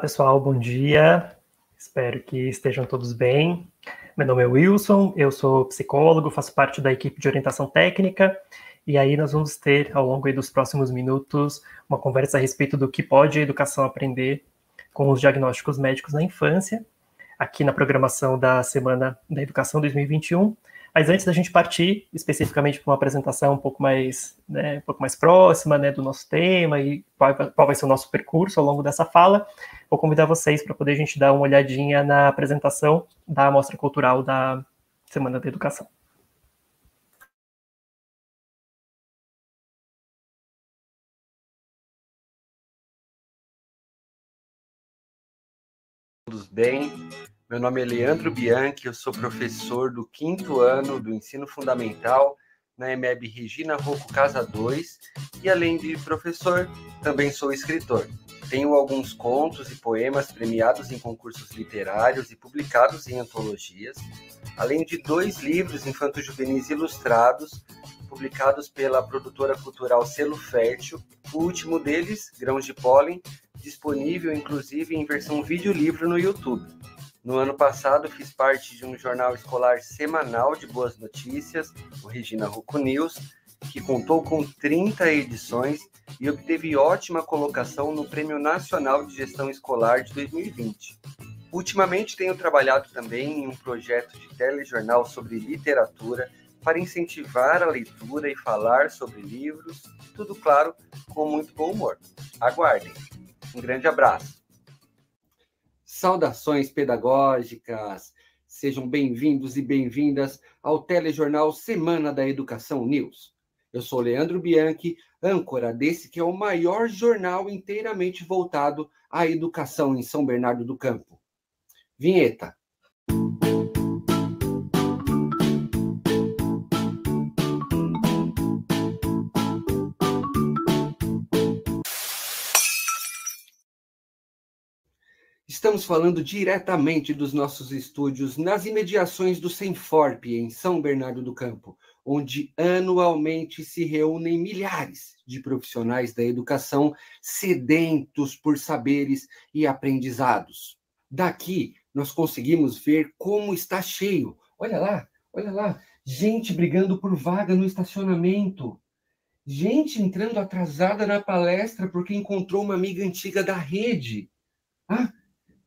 pessoal, bom dia. Espero que estejam todos bem. Meu nome é Wilson, eu sou psicólogo, faço parte da equipe de orientação técnica, e aí nós vamos ter, ao longo dos próximos minutos, uma conversa a respeito do que pode a educação aprender com os diagnósticos médicos na infância, aqui na programação da Semana da Educação 2021, mas antes da gente partir especificamente para uma apresentação um pouco mais, né, um pouco mais próxima né, do nosso tema e qual, qual vai ser o nosso percurso ao longo dessa fala, vou convidar vocês para poder a gente dar uma olhadinha na apresentação da Amostra Cultural da Semana da Educação. Todos bem? Meu nome é Leandro Bianchi, eu sou professor do quinto ano do ensino fundamental na EMEB Regina Rocco Casa 2 e, além de professor, também sou escritor. Tenho alguns contos e poemas premiados em concursos literários e publicados em antologias, além de dois livros infanto-juvenis ilustrados publicados pela produtora cultural Selo Fértil, o último deles, Grãos de Pólen, disponível inclusive em versão vídeo-livro no YouTube. No ano passado, fiz parte de um jornal escolar semanal de boas notícias, o Regina Rocco News, que contou com 30 edições e obteve ótima colocação no Prêmio Nacional de Gestão Escolar de 2020. Ultimamente tenho trabalhado também em um projeto de telejornal sobre literatura para incentivar a leitura e falar sobre livros, tudo claro, com muito bom humor. Aguardem. Um grande abraço. Saudações pedagógicas, sejam bem-vindos e bem-vindas ao telejornal Semana da Educação News. Eu sou Leandro Bianchi, âncora desse que é o maior jornal inteiramente voltado à educação em São Bernardo do Campo. Vinheta. Estamos falando diretamente dos nossos estúdios nas imediações do Senforp, em São Bernardo do Campo, onde anualmente se reúnem milhares de profissionais da educação sedentos por saberes e aprendizados. Daqui nós conseguimos ver como está cheio. Olha lá, olha lá, gente brigando por vaga no estacionamento. Gente entrando atrasada na palestra porque encontrou uma amiga antiga da rede. Ah,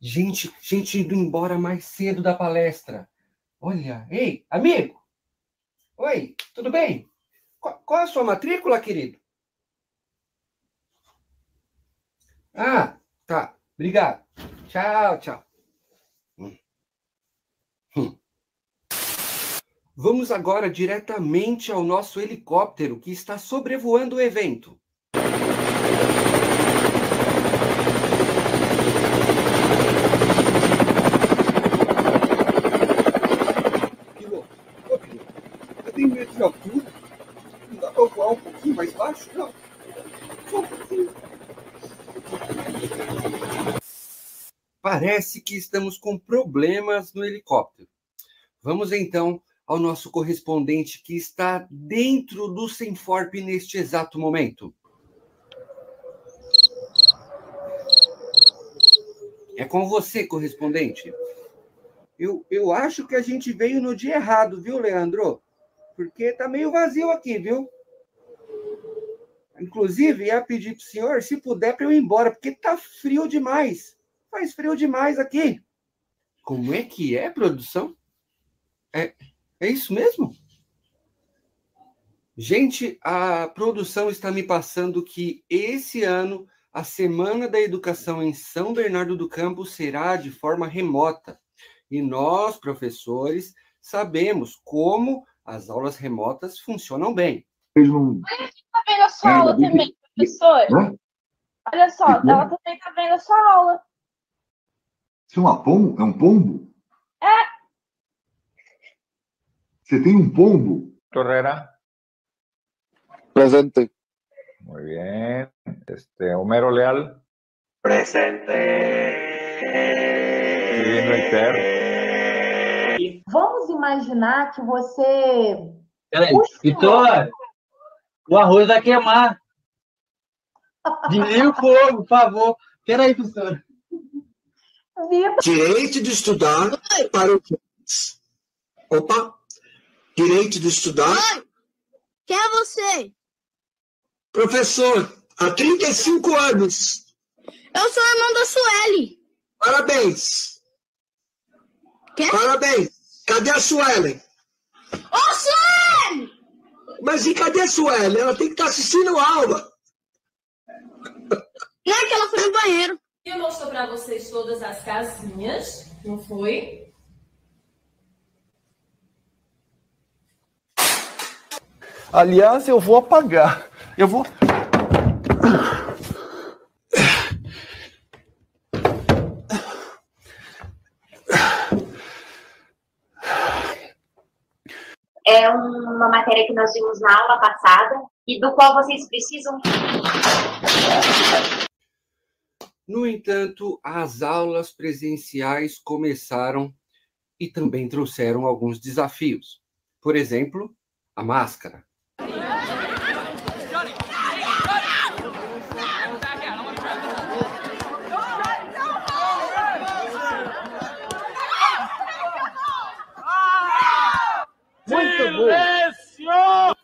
Gente, gente indo embora mais cedo da palestra. Olha, ei, amigo! Oi, tudo bem? Qual, qual é a sua matrícula, querido? Ah, tá. Obrigado. Tchau, tchau. Hum. Hum. Vamos agora diretamente ao nosso helicóptero que está sobrevoando o evento. de altura. Não dá para voar um pouquinho mais baixo? Não. Só um pouquinho. Parece que estamos com problemas no helicóptero. Vamos então ao nosso correspondente que está dentro do Senforp neste exato momento. É com você, correspondente. Eu, eu acho que a gente veio no dia errado, viu, Leandro? porque tá meio vazio aqui, viu? Inclusive, ia pedir pro senhor, se puder, para eu ir embora, porque tá frio demais. Faz frio demais aqui. Como é que é, produção? É, é isso mesmo? Gente, a produção está me passando que esse ano a Semana da Educação em São Bernardo do Campo será de forma remota. E nós, professores, sabemos como as aulas remotas funcionam bem. Não... Está vendo a sua aula também, professor? Olha só, ela também está vendo a sua aula. Isso é uma pombo? É um pombo? É. Você tem um pombo? Torreira. Presente. Muy bien. Este, Homero Leal. Presente. Vamos imaginar que você. Peraí, Vitor, o arroz vai queimar. Desliga o fogo, por favor. Peraí, professor. Direito de estudar para os Opa! Direito de estudar. Oi. Quem é você? Professor, há 35 anos. Eu sou irmão da Sueli. Parabéns. Quê? Parabéns. Cadê a Suelen? Ô, Suelen! Mas e cadê a Suelen? Ela tem que estar assistindo a aula. Não é que ela foi no banheiro. Eu mostro para vocês todas as casinhas, não foi? Aliás, eu vou apagar. Eu vou. É uma matéria que nós vimos na aula passada e do qual vocês precisam. No entanto, as aulas presenciais começaram e também trouxeram alguns desafios. Por exemplo, a máscara. Silêncio!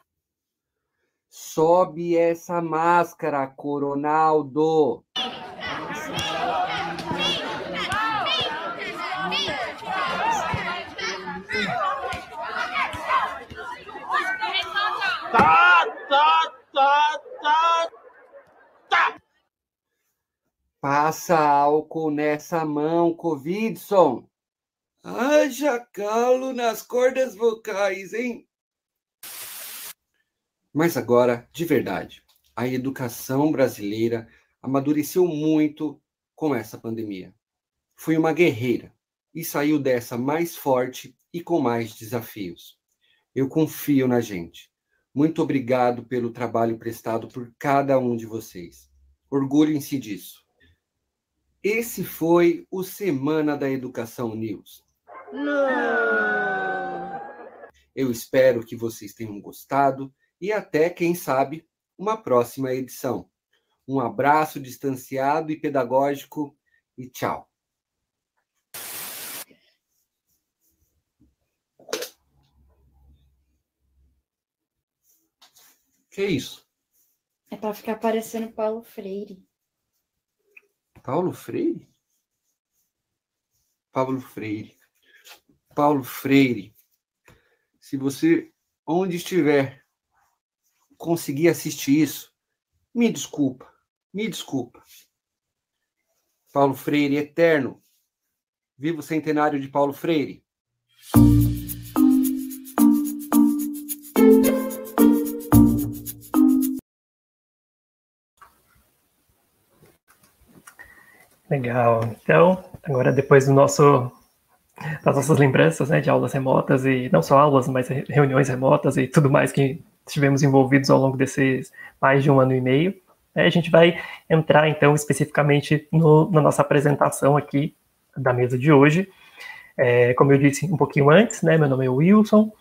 Sobe essa máscara, Coronaldo. Tá, tá, tá, tá, tá. Passa álcool nessa mão, Covidson. Haja calo nas cordas vocais, hein? Mas agora, de verdade, a educação brasileira amadureceu muito com essa pandemia. Foi uma guerreira e saiu dessa mais forte e com mais desafios. Eu confio na gente. Muito obrigado pelo trabalho prestado por cada um de vocês. Orgulhem-se disso. Esse foi o Semana da Educação News. Não. Eu espero que vocês tenham gostado e até, quem sabe, uma próxima edição. Um abraço distanciado e pedagógico e tchau. Que isso? É para ficar parecendo Paulo Freire. Paulo Freire? Paulo Freire. Paulo Freire. Se você, onde estiver, conseguir assistir isso, me desculpa, me desculpa. Paulo Freire eterno. Viva o centenário de Paulo Freire. Legal. Então, agora depois do nosso das nossas lembranças, né, de aulas remotas e não só aulas, mas reuniões remotas e tudo mais que estivemos envolvidos ao longo desses mais de um ano e meio. Né, a gente vai entrar então especificamente no, na nossa apresentação aqui da mesa de hoje. É, como eu disse um pouquinho antes, né, meu nome é Wilson.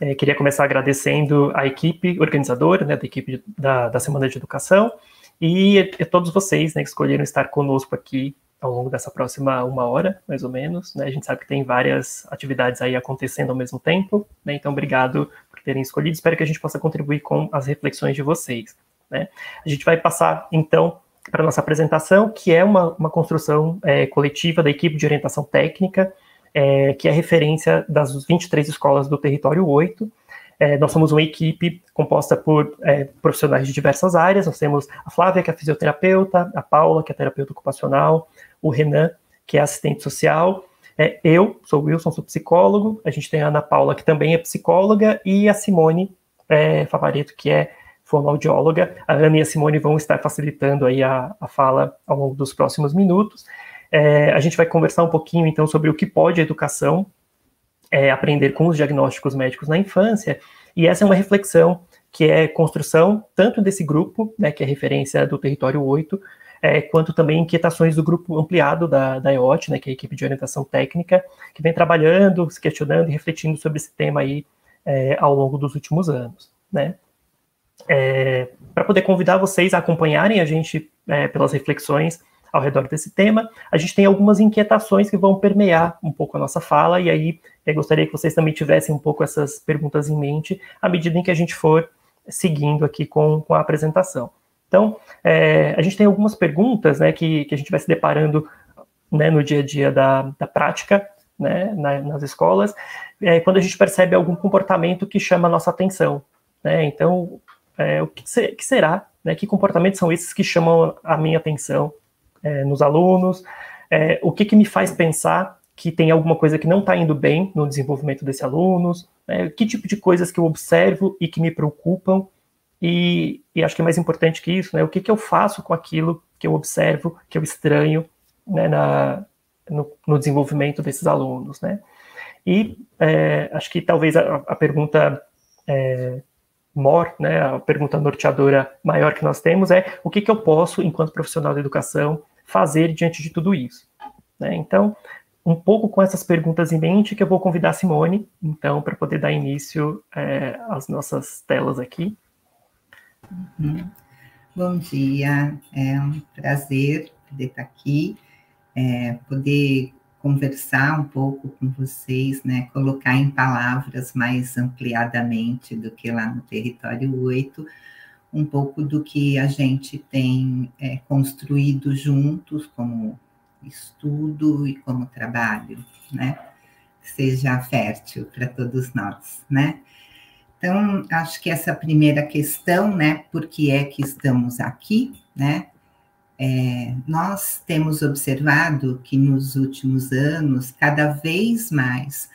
É, queria começar agradecendo a equipe organizadora, né, da equipe da, da Semana de Educação e, e todos vocês né, que escolheram estar conosco aqui ao longo dessa próxima uma hora, mais ou menos. Né? A gente sabe que tem várias atividades aí acontecendo ao mesmo tempo, né? então obrigado por terem escolhido. Espero que a gente possa contribuir com as reflexões de vocês. Né? A gente vai passar, então, para a nossa apresentação, que é uma, uma construção é, coletiva da equipe de orientação técnica, é, que é referência das 23 escolas do Território 8, é, nós somos uma equipe composta por é, profissionais de diversas áreas. Nós temos a Flávia, que é fisioterapeuta, a Paula, que é terapeuta ocupacional, o Renan, que é assistente social. É, eu sou o Wilson, sou psicólogo. A gente tem a Ana Paula, que também é psicóloga, e a Simone é, Favareto, que é fonoaudióloga. A Ana e a Simone vão estar facilitando aí a, a fala ao longo dos próximos minutos. É, a gente vai conversar um pouquinho, então, sobre o que pode a educação é, aprender com os diagnósticos médicos na infância, e essa é uma reflexão que é construção tanto desse grupo, né, que é referência do Território 8, é, quanto também inquietações do grupo ampliado da, da EOT, né, que é a equipe de orientação técnica, que vem trabalhando, se questionando e refletindo sobre esse tema aí é, ao longo dos últimos anos, né. É, Para poder convidar vocês a acompanharem a gente é, pelas reflexões, ao redor desse tema. A gente tem algumas inquietações que vão permear um pouco a nossa fala, e aí eu gostaria que vocês também tivessem um pouco essas perguntas em mente à medida em que a gente for seguindo aqui com, com a apresentação. Então, é, a gente tem algumas perguntas né, que, que a gente vai se deparando né, no dia a dia da, da prática né, na, nas escolas, é, quando a gente percebe algum comportamento que chama a nossa atenção. Né? Então, é, o que, que será? Né, que comportamentos são esses que chamam a minha atenção é, nos alunos? É, o que, que me faz pensar que tem alguma coisa que não está indo bem no desenvolvimento desses alunos? Né? Que tipo de coisas que eu observo e que me preocupam? E, e, acho que é mais importante que isso, né? O que, que eu faço com aquilo que eu observo, que eu estranho né, na, no, no, desenvolvimento desses alunos, né? E é, acho que talvez a, a pergunta é, mor, né, a pergunta norteadora maior que nós temos é o que, que eu posso, enquanto profissional da educação, fazer diante de tudo isso? Né? Então, um pouco com essas perguntas em mente que eu vou convidar a Simone, então, para poder dar início é, às nossas telas aqui. Uhum. Bom dia, é um prazer poder estar aqui, é, poder conversar um pouco com vocês, né, colocar em palavras mais ampliadamente do que lá no território 8, um pouco do que a gente tem é, construído juntos como estudo e como trabalho, né? Seja fértil para todos nós, né? Então, acho que essa primeira questão, né, por que é que estamos aqui, né, é, nós temos observado que nos últimos anos, cada vez mais,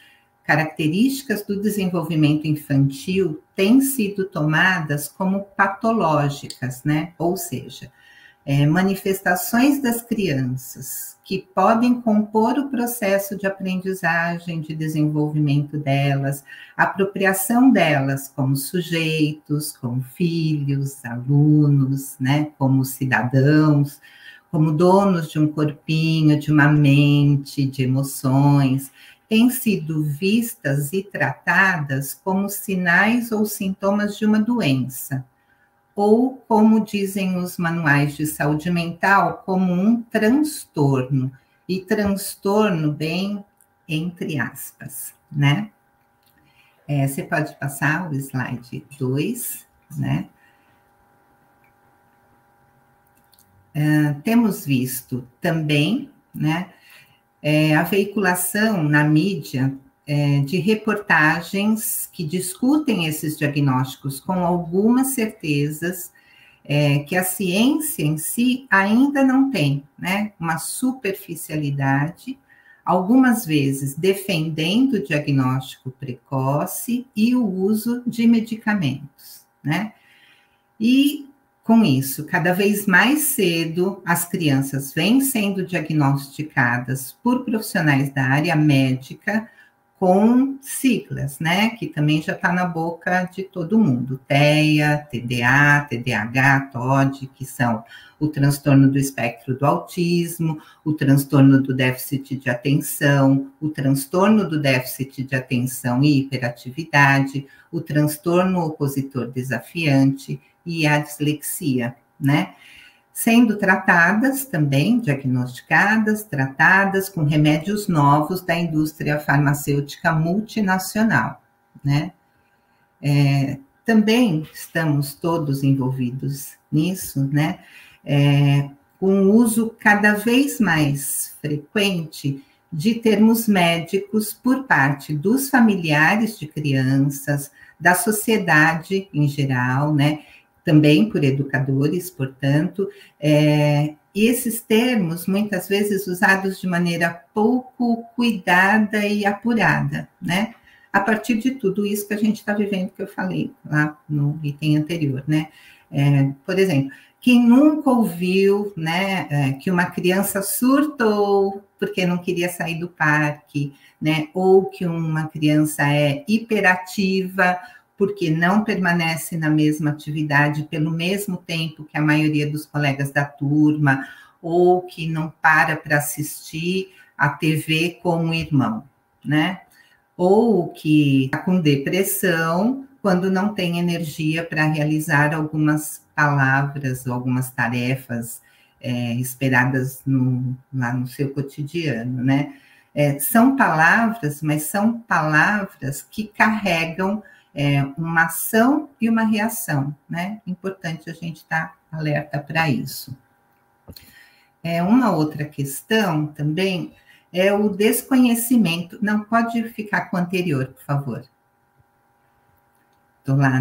características do desenvolvimento infantil têm sido tomadas como patológicas, né, ou seja, é, manifestações das crianças que podem compor o processo de aprendizagem, de desenvolvimento delas, apropriação delas como sujeitos, como filhos, alunos, né, como cidadãos, como donos de um corpinho, de uma mente, de emoções, têm sido vistas e tratadas como sinais ou sintomas de uma doença ou, como dizem os manuais de saúde mental, como um transtorno, e transtorno bem entre aspas, né? É, você pode passar o slide 2, né? Uh, temos visto também, né, é, a veiculação na mídia é, de reportagens que discutem esses diagnósticos com algumas certezas é, que a ciência em si ainda não tem, né? Uma superficialidade, algumas vezes defendendo o diagnóstico precoce e o uso de medicamentos, né? E com isso, cada vez mais cedo, as crianças vêm sendo diagnosticadas por profissionais da área médica com siglas, né, que também já está na boca de todo mundo, TEA, TDA, TDAH, TOD, que são o transtorno do espectro do autismo, o transtorno do déficit de atenção, o transtorno do déficit de atenção e hiperatividade, o transtorno opositor desafiante e a dislexia, né? sendo tratadas também, diagnosticadas, tratadas com remédios novos da indústria farmacêutica multinacional, né? É, também estamos todos envolvidos nisso, né? É, com o uso cada vez mais frequente de termos médicos por parte dos familiares de crianças, da sociedade em geral, né? Também por educadores, portanto, é, e esses termos, muitas vezes usados de maneira pouco cuidada e apurada, né? A partir de tudo isso que a gente está vivendo, que eu falei lá no item anterior, né? É, por exemplo, quem nunca ouviu, né, é, que uma criança surtou porque não queria sair do parque, né? Ou que uma criança é hiperativa porque não permanece na mesma atividade pelo mesmo tempo que a maioria dos colegas da turma, ou que não para para assistir a TV com o irmão, né? Ou que está com depressão quando não tem energia para realizar algumas palavras ou algumas tarefas é, esperadas no, lá no seu cotidiano, né? É, são palavras, mas são palavras que carregam é, uma ação e uma reação, né? Importante a gente estar tá alerta para isso. É, uma outra questão também é o desconhecimento. Não, pode ficar com o anterior, por favor. Estou lá,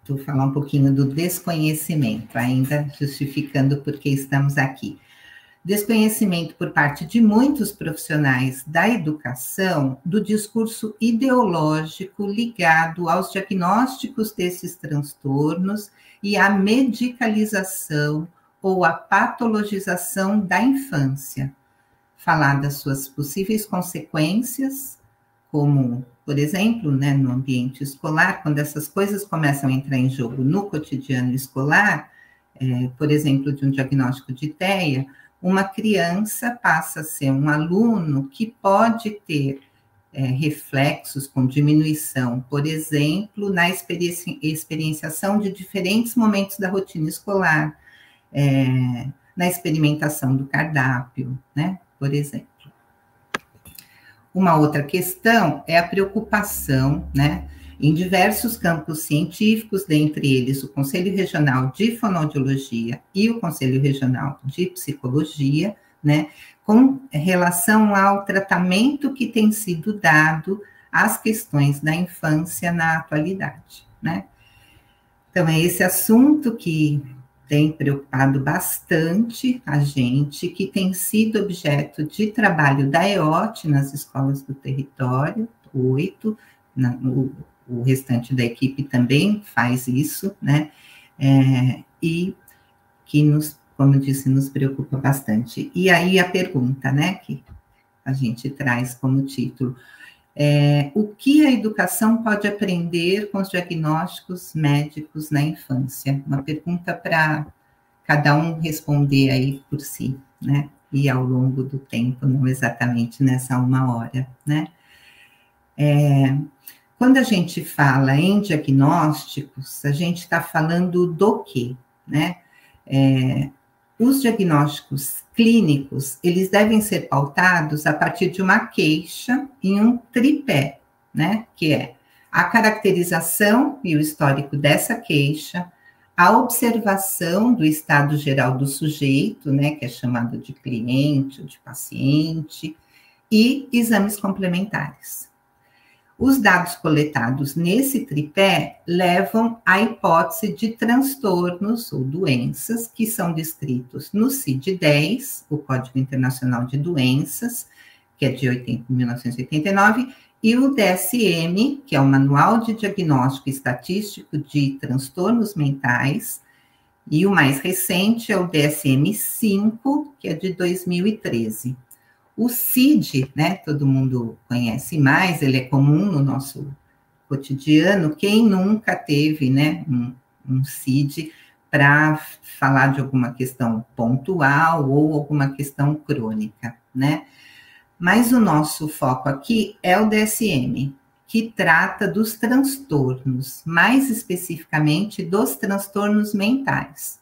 estou falar um pouquinho do desconhecimento, ainda justificando porque estamos aqui. Desconhecimento por parte de muitos profissionais da educação do discurso ideológico ligado aos diagnósticos desses transtornos e à medicalização ou à patologização da infância. Falar das suas possíveis consequências, como, por exemplo, né, no ambiente escolar, quando essas coisas começam a entrar em jogo no cotidiano escolar, é, por exemplo, de um diagnóstico de TEA, uma criança passa a ser um aluno que pode ter é, reflexos com diminuição, por exemplo, na experiência, experienciação de diferentes momentos da rotina escolar, é, na experimentação do cardápio, né, por exemplo. Uma outra questão é a preocupação, né, em diversos campos científicos, dentre eles o Conselho Regional de Fonoaudiologia e o Conselho Regional de Psicologia, né, com relação ao tratamento que tem sido dado às questões da infância na atualidade, né. Então, é esse assunto que tem preocupado bastante a gente, que tem sido objeto de trabalho da EOT nas escolas do território, oito, no, o restante da equipe também faz isso, né? É, e que nos, como eu disse, nos preocupa bastante. E aí a pergunta, né, que a gente traz como título, é, o que a educação pode aprender com os diagnósticos médicos na infância? Uma pergunta para cada um responder aí por si, né? E ao longo do tempo, não exatamente nessa uma hora, né? É, quando a gente fala em diagnósticos, a gente está falando do quê? Né? É, os diagnósticos clínicos, eles devem ser pautados a partir de uma queixa em um tripé, né? Que é a caracterização e o histórico dessa queixa, a observação do estado geral do sujeito, né, que é chamado de cliente ou de paciente, e exames complementares. Os dados coletados nesse tripé levam à hipótese de transtornos ou doenças que são descritos no CID-10, o Código Internacional de Doenças, que é de 80, 1989, e o DSM, que é o Manual de Diagnóstico Estatístico de Transtornos Mentais, e o mais recente é o DSM-5, que é de 2013. O CID, né, todo mundo conhece mais, ele é comum no nosso cotidiano. Quem nunca teve, né, um, um CID para falar de alguma questão pontual ou alguma questão crônica, né? Mas o nosso foco aqui é o DSM, que trata dos transtornos, mais especificamente dos transtornos mentais.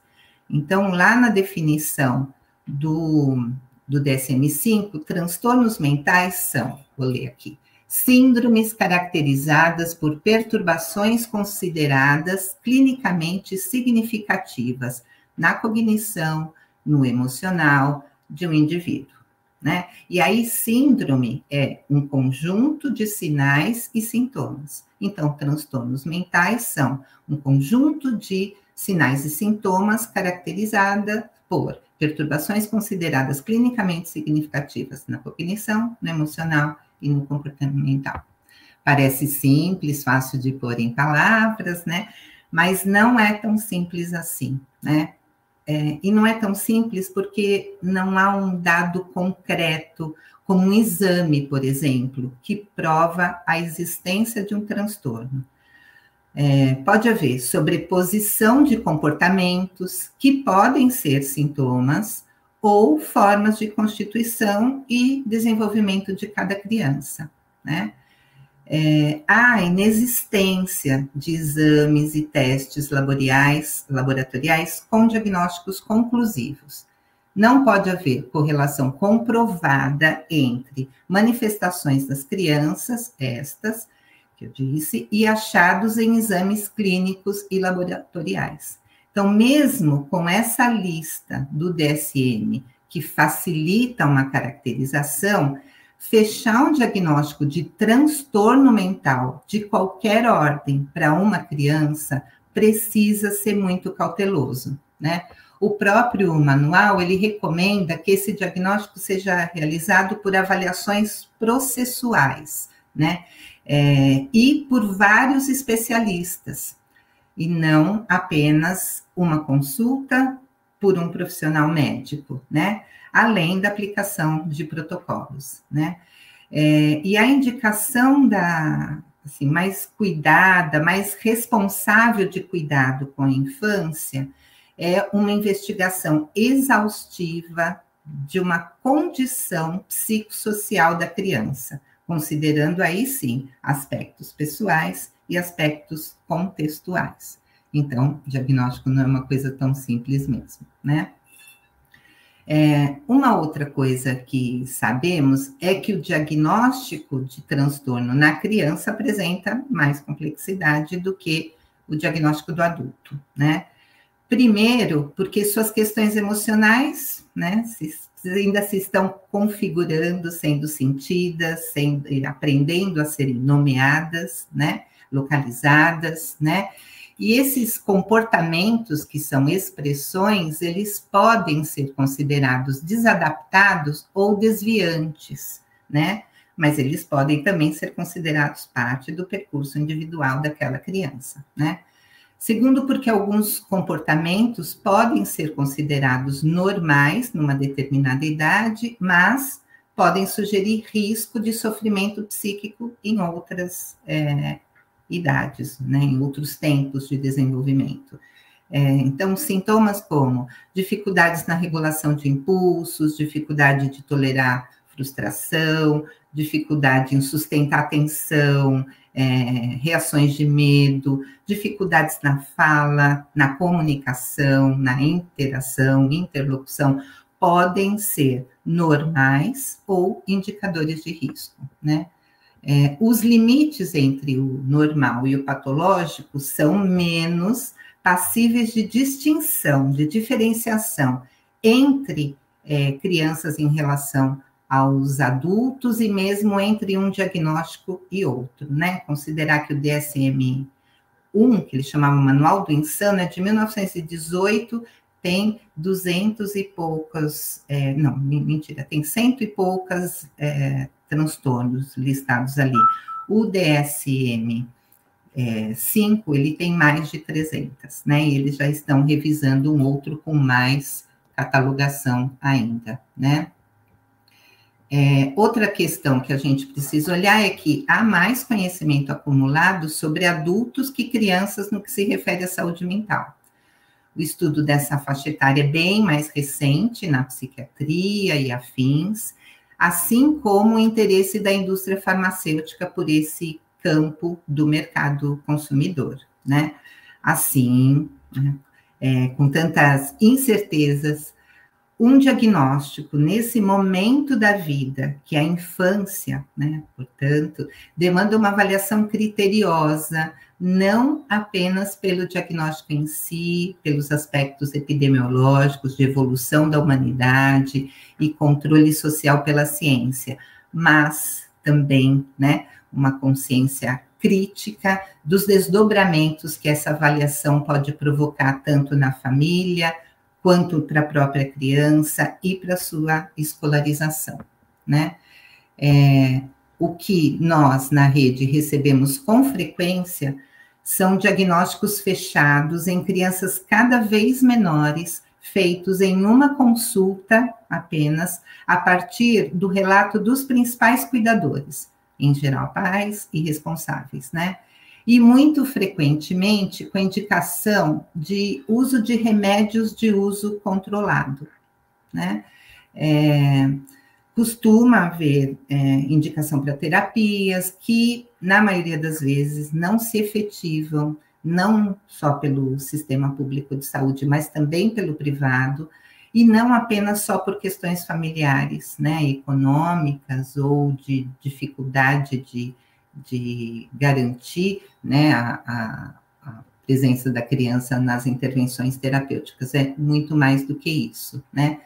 Então, lá na definição do do DSM-5, transtornos mentais são, vou ler aqui, síndromes caracterizadas por perturbações consideradas clinicamente significativas na cognição, no emocional de um indivíduo. Né? E aí, síndrome é um conjunto de sinais e sintomas. Então, transtornos mentais são um conjunto de sinais e sintomas caracterizada por perturbações consideradas clinicamente significativas na cognição, no emocional e no comportamental. Parece simples, fácil de pôr em palavras, né? Mas não é tão simples assim, né? É, e não é tão simples porque não há um dado concreto, como um exame, por exemplo, que prova a existência de um transtorno. É, pode haver sobreposição de comportamentos que podem ser sintomas ou formas de constituição e desenvolvimento de cada criança, né? É, há inexistência de exames e testes laboratoriais, laboratoriais com diagnósticos conclusivos. não pode haver correlação comprovada entre manifestações das crianças, estas, que eu disse, e achados em exames clínicos e laboratoriais. Então, mesmo com essa lista do DSM, que facilita uma caracterização, fechar um diagnóstico de transtorno mental de qualquer ordem para uma criança precisa ser muito cauteloso, né? O próprio manual, ele recomenda que esse diagnóstico seja realizado por avaliações processuais, né? É, e por vários especialistas, e não apenas uma consulta por um profissional médico, né? Além da aplicação de protocolos, né? É, e a indicação da, assim, mais cuidada, mais responsável de cuidado com a infância é uma investigação exaustiva de uma condição psicossocial da criança, considerando aí sim aspectos pessoais e aspectos contextuais. Então, diagnóstico não é uma coisa tão simples mesmo, né? É, uma outra coisa que sabemos é que o diagnóstico de transtorno na criança apresenta mais complexidade do que o diagnóstico do adulto, né? Primeiro, porque suas questões emocionais, né, se, ainda se estão configurando, sendo sentidas, sendo, aprendendo a serem nomeadas, né, localizadas, né, e esses comportamentos, que são expressões, eles podem ser considerados desadaptados ou desviantes, né? Mas eles podem também ser considerados parte do percurso individual daquela criança, né? Segundo, porque alguns comportamentos podem ser considerados normais numa determinada idade, mas podem sugerir risco de sofrimento psíquico em outras é, idades, né, em outros tempos de desenvolvimento. É, então, sintomas como dificuldades na regulação de impulsos, dificuldade de tolerar frustração, dificuldade em sustentar atenção, é, reações de medo, dificuldades na fala, na comunicação, na interação, interlocução, podem ser normais ou indicadores de risco, né? É, os limites entre o normal e o patológico são menos passíveis de distinção, de diferenciação entre é, crianças em relação aos adultos e mesmo entre um diagnóstico e outro, né? Considerar que o DSM-1, que ele chamava Manual do Insano, é de 1918, tem duzentos e poucas, é, não, mentira, tem cento e poucas é, transtornos listados ali. O DSM é, 5, ele tem mais de 300, né? E eles já estão revisando um outro com mais catalogação ainda, né? É, outra questão que a gente precisa olhar é que há mais conhecimento acumulado sobre adultos que crianças no que se refere à saúde mental. O estudo dessa faixa etária é bem mais recente na psiquiatria e afins, assim como o interesse da indústria farmacêutica por esse campo do mercado consumidor, né? Assim, né? É, com tantas incertezas, um diagnóstico nesse momento da vida, que é a infância, né? Portanto, demanda uma avaliação criteriosa, não apenas pelo diagnóstico em si, pelos aspectos epidemiológicos, de evolução da humanidade e controle social pela ciência, mas também, né, uma consciência crítica dos desdobramentos que essa avaliação pode provocar tanto na família quanto para a própria criança e para sua escolarização, né? É, o que nós na rede recebemos com frequência são diagnósticos fechados em crianças cada vez menores, feitos em uma consulta apenas, a partir do relato dos principais cuidadores, em geral pais e responsáveis, né? E muito frequentemente com indicação de uso de remédios de uso controlado, né? É, costuma haver é, indicação para terapias que, na maioria das vezes, não se efetivam, não só pelo sistema público de saúde, mas também pelo privado, e não apenas só por questões familiares, né, econômicas ou de dificuldade de, de garantir, né, a, a, a presença da criança nas intervenções terapêuticas, é muito mais do que isso, né.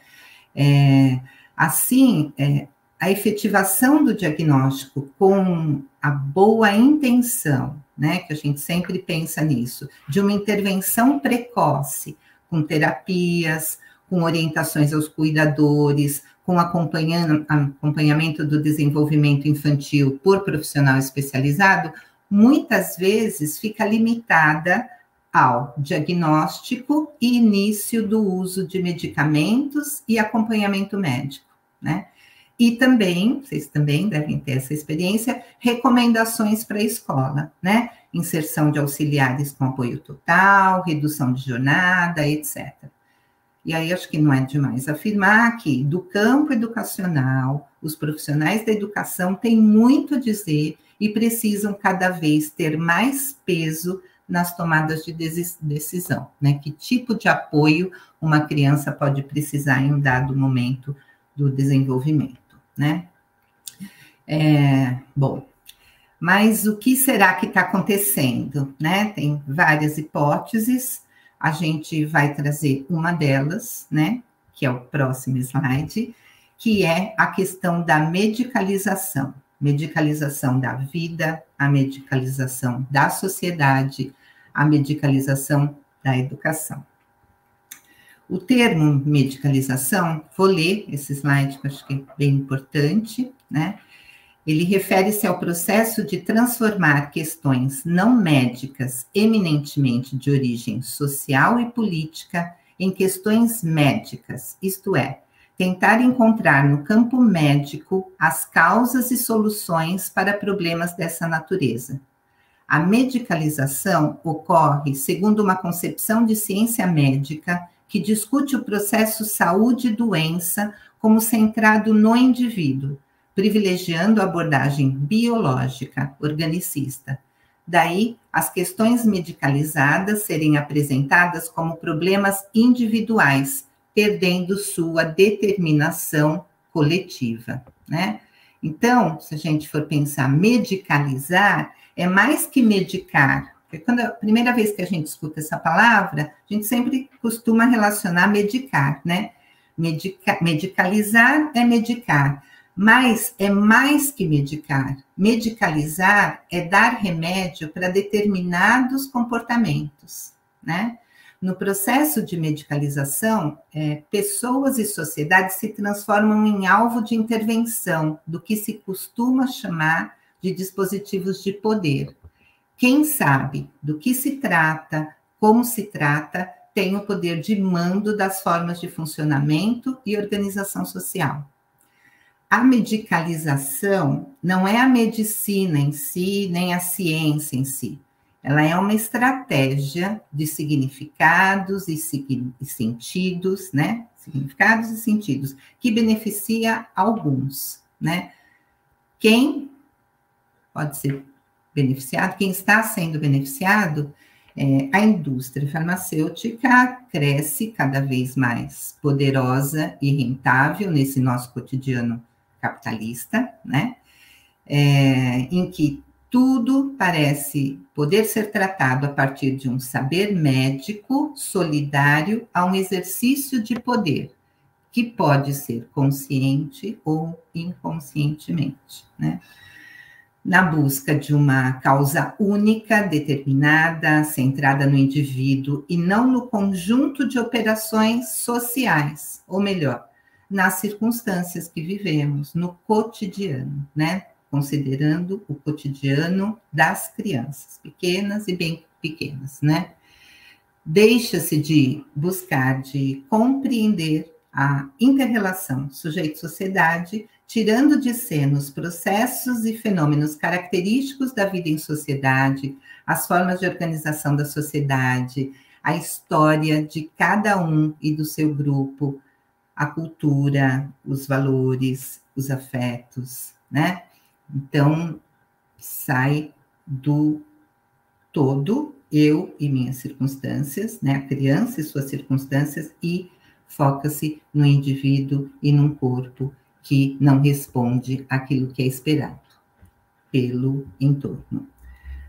É, assim, é, a efetivação do diagnóstico com a boa intenção, né, que a gente sempre pensa nisso, de uma intervenção precoce, com terapias, com orientações aos cuidadores, com acompanhamento do desenvolvimento infantil por profissional especializado, muitas vezes fica limitada ao diagnóstico e início do uso de medicamentos e acompanhamento médico, né? E também, vocês também devem ter essa experiência, recomendações para a escola, né? Inserção de auxiliares com apoio total, redução de jornada, etc. E aí acho que não é demais afirmar que do campo educacional, os profissionais da educação têm muito a dizer e precisam cada vez ter mais peso nas tomadas de decisão, né? Que tipo de apoio uma criança pode precisar em um dado momento do desenvolvimento né? É, bom, mas o que será que está acontecendo, né? Tem várias hipóteses, a gente vai trazer uma delas, né? Que é o próximo slide, que é a questão da medicalização. Medicalização da vida, a medicalização da sociedade, a medicalização da educação. O termo medicalização, vou ler esse slide que eu acho que é bem importante, né? Ele refere-se ao processo de transformar questões não médicas, eminentemente de origem social e política, em questões médicas, isto é, tentar encontrar no campo médico as causas e soluções para problemas dessa natureza. A medicalização ocorre segundo uma concepção de ciência médica que discute o processo saúde-doença como centrado no indivíduo, privilegiando a abordagem biológica, organicista. Daí, as questões medicalizadas serem apresentadas como problemas individuais, perdendo sua determinação coletiva, né? Então, se a gente for pensar medicalizar, é mais que medicar, porque quando a primeira vez que a gente escuta essa palavra, a gente sempre costuma relacionar medicar, né? Medica, medicalizar é medicar, mas é mais que medicar. Medicalizar é dar remédio para determinados comportamentos, né? No processo de medicalização, é, pessoas e sociedades se transformam em alvo de intervenção do que se costuma chamar de dispositivos de poder. Quem sabe do que se trata, como se trata, tem o poder de mando das formas de funcionamento e organização social. A medicalização não é a medicina em si, nem a ciência em si. Ela é uma estratégia de significados e, e sentidos, né? Significados e sentidos, que beneficia alguns, né? Quem pode ser beneficiado, quem está sendo beneficiado, é, a indústria farmacêutica cresce cada vez mais poderosa e rentável nesse nosso cotidiano capitalista, né? É, em que tudo parece poder ser tratado a partir de um saber médico solidário a um exercício de poder, que pode ser consciente ou inconscientemente, né? na busca de uma causa única, determinada, centrada no indivíduo e não no conjunto de operações sociais, ou melhor, nas circunstâncias que vivemos, no cotidiano, né? Considerando o cotidiano das crianças, pequenas e bem pequenas, né? Deixa-se de buscar, de compreender a interrelação sujeito-sociedade tirando de cena os processos e fenômenos característicos da vida em sociedade, as formas de organização da sociedade, a história de cada um e do seu grupo, a cultura, os valores, os afetos, né? Então, sai do todo, eu e minhas circunstâncias, né? A criança e suas circunstâncias, e foca-se no indivíduo e num corpo que não responde àquilo que é esperado pelo entorno.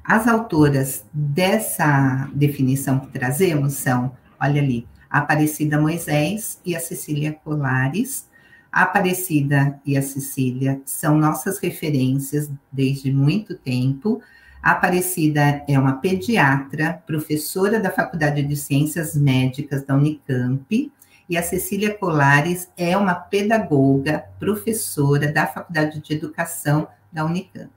As autoras dessa definição que trazemos são, olha ali, Aparecida Moisés e a Cecília Colares. A Aparecida e a Cecília são nossas referências desde muito tempo. A Aparecida é uma pediatra, professora da Faculdade de Ciências Médicas da Unicamp, e a Cecília Colares é uma pedagoga, professora da Faculdade de Educação da Unicamp.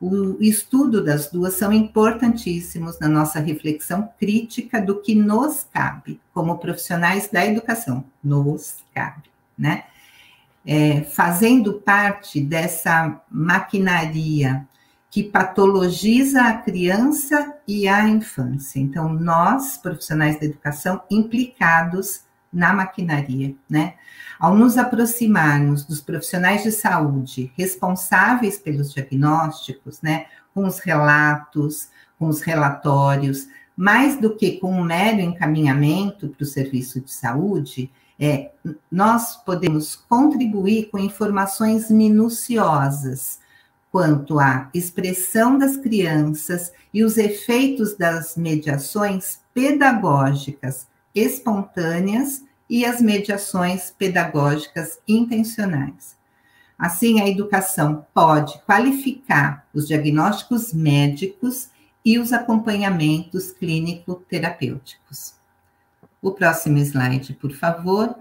O estudo das duas são importantíssimos na nossa reflexão crítica do que nos cabe como profissionais da educação. Nos cabe, né? É, fazendo parte dessa maquinaria que patologiza a criança e a infância. Então, nós, profissionais da educação, implicados na maquinaria, né? Ao nos aproximarmos dos profissionais de saúde responsáveis pelos diagnósticos, né, com os relatos, com os relatórios, mais do que com um mero encaminhamento para o serviço de saúde, é, nós podemos contribuir com informações minuciosas quanto à expressão das crianças e os efeitos das mediações pedagógicas espontâneas e as mediações pedagógicas intencionais. Assim, a educação pode qualificar os diagnósticos médicos e os acompanhamentos clínico-terapêuticos. O próximo slide, por favor.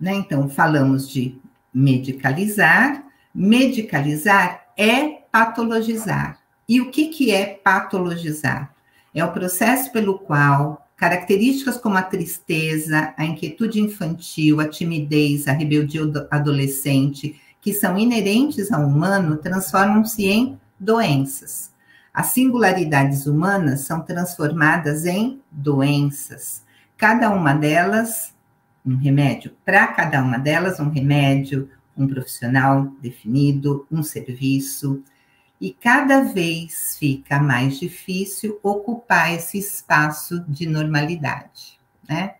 Né, então, falamos de medicalizar. Medicalizar é patologizar. E o que, que é patologizar? É o processo pelo qual Características como a tristeza, a inquietude infantil, a timidez, a rebeldia adolescente, que são inerentes ao humano, transformam-se em doenças. As singularidades humanas são transformadas em doenças. Cada uma delas, um remédio. Para cada uma delas, um remédio, um profissional definido, um serviço e cada vez fica mais difícil ocupar esse espaço de normalidade, né?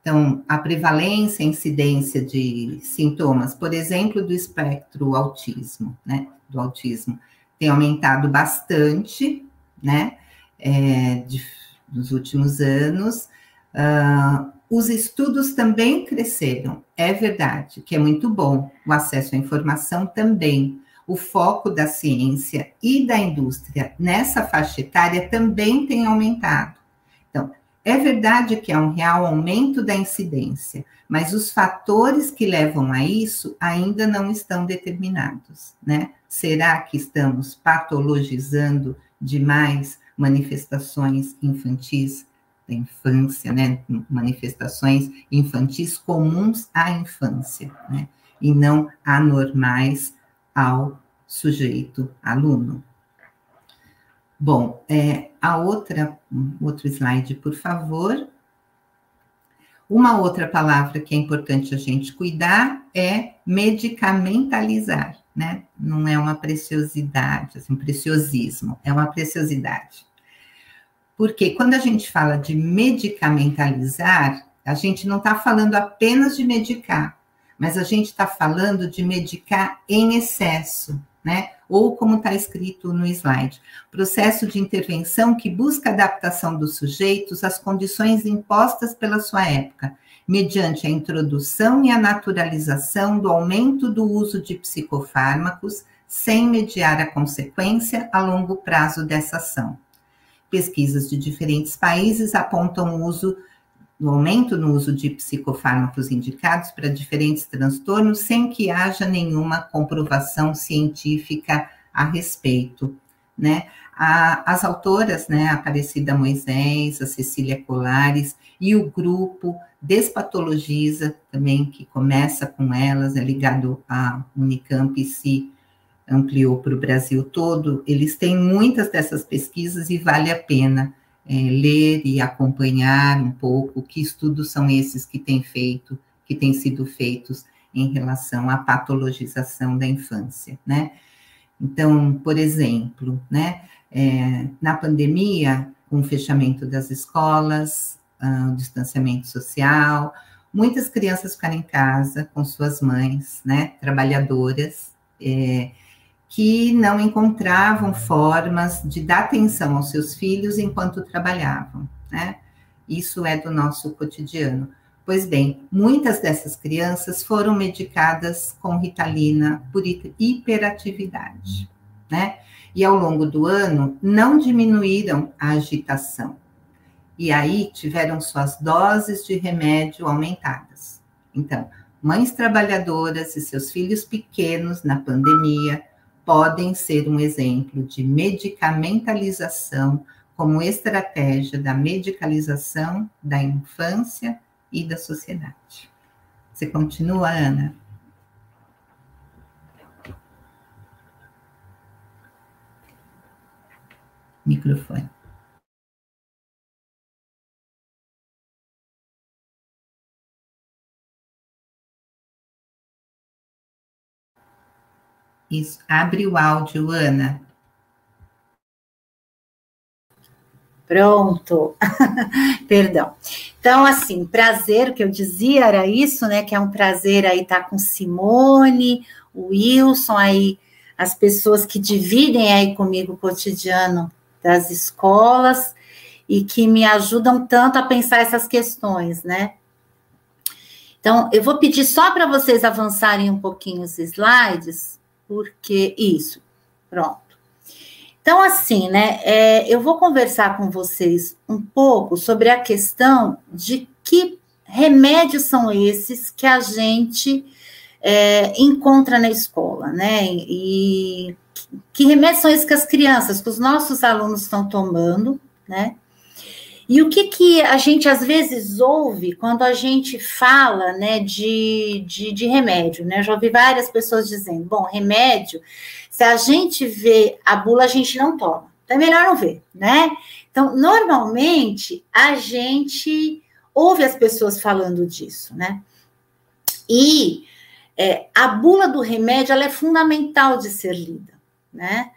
Então, a prevalência, a incidência de sintomas, por exemplo, do espectro autismo, né? Do autismo, tem aumentado bastante, né? É, de, nos últimos anos. Uh, os estudos também cresceram, é verdade, que é muito bom. O acesso à informação também o foco da ciência e da indústria nessa faixa etária também tem aumentado. Então, é verdade que há um real aumento da incidência, mas os fatores que levam a isso ainda não estão determinados, né? Será que estamos patologizando demais manifestações infantis da infância, né? Manifestações infantis comuns à infância, né? E não anormais ao sujeito aluno. Bom, é, a outra, outro slide, por favor. Uma outra palavra que é importante a gente cuidar é medicamentalizar, né? Não é uma preciosidade, assim, um preciosismo, é uma preciosidade. Porque quando a gente fala de medicamentalizar, a gente não está falando apenas de medicar, mas a gente está falando de medicar em excesso, né? Ou como está escrito no slide, processo de intervenção que busca adaptação dos sujeitos às condições impostas pela sua época, mediante a introdução e a naturalização do aumento do uso de psicofármacos, sem mediar a consequência a longo prazo dessa ação. Pesquisas de diferentes países apontam o uso no aumento no uso de psicofármacos indicados para diferentes transtornos, sem que haja nenhuma comprovação científica a respeito, né? A, as autoras, né, a Aparecida Moisés, a Cecília Colares e o grupo Despatologiza, também, que começa com elas, é ligado à Unicamp e se ampliou para o Brasil todo, eles têm muitas dessas pesquisas e vale a pena é, ler e acompanhar um pouco que estudos são esses que têm feito, que têm sido feitos em relação à patologização da infância, né? Então, por exemplo, né, é, na pandemia, com o fechamento das escolas, uh, o distanciamento social, muitas crianças ficaram em casa com suas mães, né, trabalhadoras, é, que não encontravam formas de dar atenção aos seus filhos enquanto trabalhavam, né? Isso é do nosso cotidiano. Pois bem, muitas dessas crianças foram medicadas com ritalina por hiperatividade, né? E ao longo do ano não diminuíram a agitação. E aí tiveram suas doses de remédio aumentadas. Então, mães trabalhadoras e seus filhos pequenos na pandemia podem ser um exemplo de medicamentalização como estratégia da medicalização da infância e da sociedade. Você continua, Ana? Microfone. Isso. Abre o áudio, Ana. Pronto. Perdão. Então, assim, prazer, o que eu dizia era isso, né? Que é um prazer aí estar com Simone, o Wilson, aí, as pessoas que dividem aí comigo o cotidiano das escolas e que me ajudam tanto a pensar essas questões, né? Então, eu vou pedir só para vocês avançarem um pouquinho os slides, porque isso, pronto. Então, assim, né, é, eu vou conversar com vocês um pouco sobre a questão de que remédios são esses que a gente é, encontra na escola, né? E que remédios são esses que as crianças, que os nossos alunos estão tomando, né? E o que, que a gente às vezes ouve quando a gente fala né, de, de, de remédio, né? Eu já ouvi várias pessoas dizendo, bom, remédio, se a gente vê a bula, a gente não toma. Então é melhor não ver, né? Então, normalmente, a gente ouve as pessoas falando disso, né? E é, a bula do remédio, ela é fundamental de ser lida, né?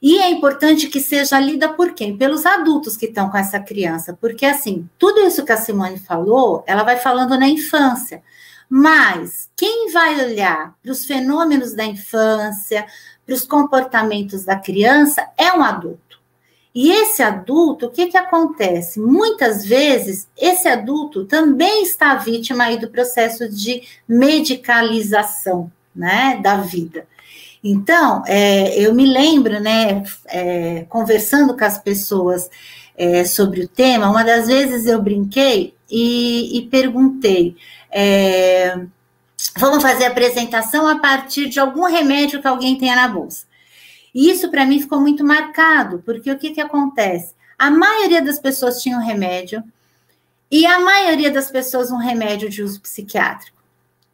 E é importante que seja lida por quem? Pelos adultos que estão com essa criança, porque assim, tudo isso que a Simone falou, ela vai falando na infância. Mas quem vai olhar para os fenômenos da infância, para os comportamentos da criança, é um adulto. E esse adulto, o que, que acontece? Muitas vezes, esse adulto também está vítima aí do processo de medicalização né, da vida. Então, é, eu me lembro, né, é, conversando com as pessoas é, sobre o tema, uma das vezes eu brinquei e, e perguntei: é, vamos fazer a apresentação a partir de algum remédio que alguém tenha na bolsa. E isso para mim ficou muito marcado, porque o que, que acontece? A maioria das pessoas tinha um remédio, e a maioria das pessoas um remédio de uso psiquiátrico,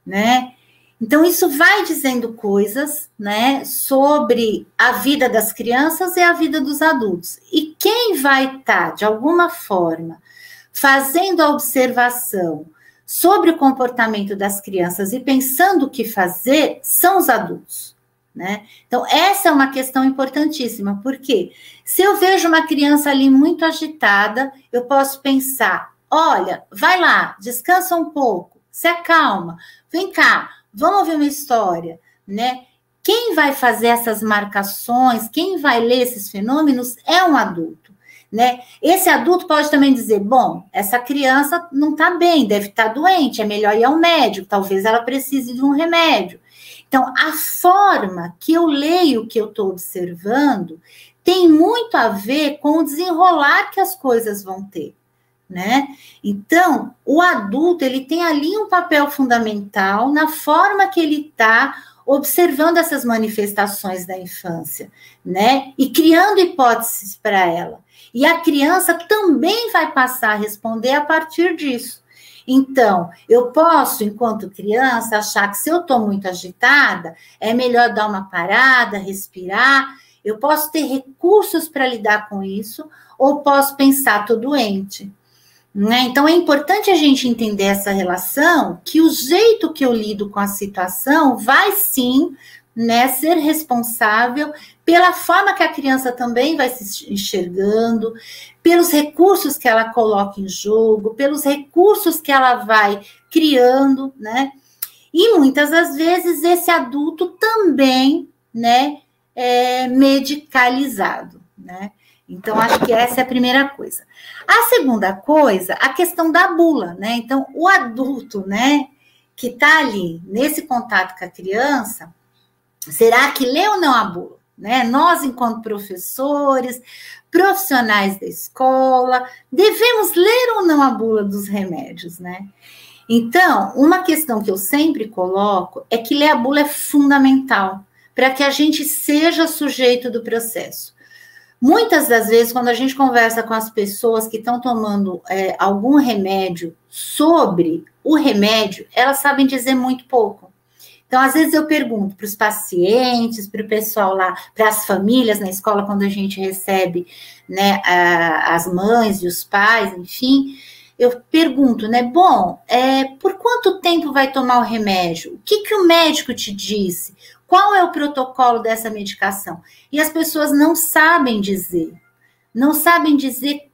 né? Então, isso vai dizendo coisas, né, sobre a vida das crianças e a vida dos adultos. E quem vai estar, tá, de alguma forma, fazendo a observação sobre o comportamento das crianças e pensando o que fazer, são os adultos. Né? Então, essa é uma questão importantíssima, porque se eu vejo uma criança ali muito agitada, eu posso pensar: olha, vai lá, descansa um pouco, se acalma, vem cá, vamos ouvir uma história, né? Quem vai fazer essas marcações, quem vai ler esses fenômenos é um adulto, né? Esse adulto pode também dizer, bom, essa criança não está bem, deve estar tá doente, é melhor ir ao médico, talvez ela precise de um remédio. Então, a forma que eu leio o que eu estou observando tem muito a ver com o desenrolar que as coisas vão ter né? Então, o adulto ele tem ali um papel fundamental na forma que ele está observando essas manifestações da infância, né? E criando hipóteses para ela. E a criança também vai passar a responder a partir disso. Então, eu posso, enquanto criança, achar que se eu estou muito agitada, é melhor dar uma parada, respirar. Eu posso ter recursos para lidar com isso, ou posso pensar, estou doente. Né? Então é importante a gente entender essa relação, que o jeito que eu lido com a situação vai sim né, ser responsável pela forma que a criança também vai se enxergando, pelos recursos que ela coloca em jogo, pelos recursos que ela vai criando, né? E muitas das vezes esse adulto também, né, é medicalizado, né? Então, acho que essa é a primeira coisa. A segunda coisa, a questão da bula, né? Então, o adulto, né, que está ali nesse contato com a criança, será que lê ou não a bula? Né? Nós, enquanto professores, profissionais da escola, devemos ler ou não a bula dos remédios, né? Então, uma questão que eu sempre coloco é que ler a bula é fundamental para que a gente seja sujeito do processo. Muitas das vezes, quando a gente conversa com as pessoas que estão tomando é, algum remédio sobre o remédio, elas sabem dizer muito pouco. Então, às vezes eu pergunto para os pacientes, para o pessoal lá, para as famílias na escola, quando a gente recebe né, a, as mães e os pais, enfim, eu pergunto, né? Bom, é, por quanto tempo vai tomar o remédio? O que, que o médico te disse? Qual é o protocolo dessa medicação? E as pessoas não sabem dizer, não sabem dizer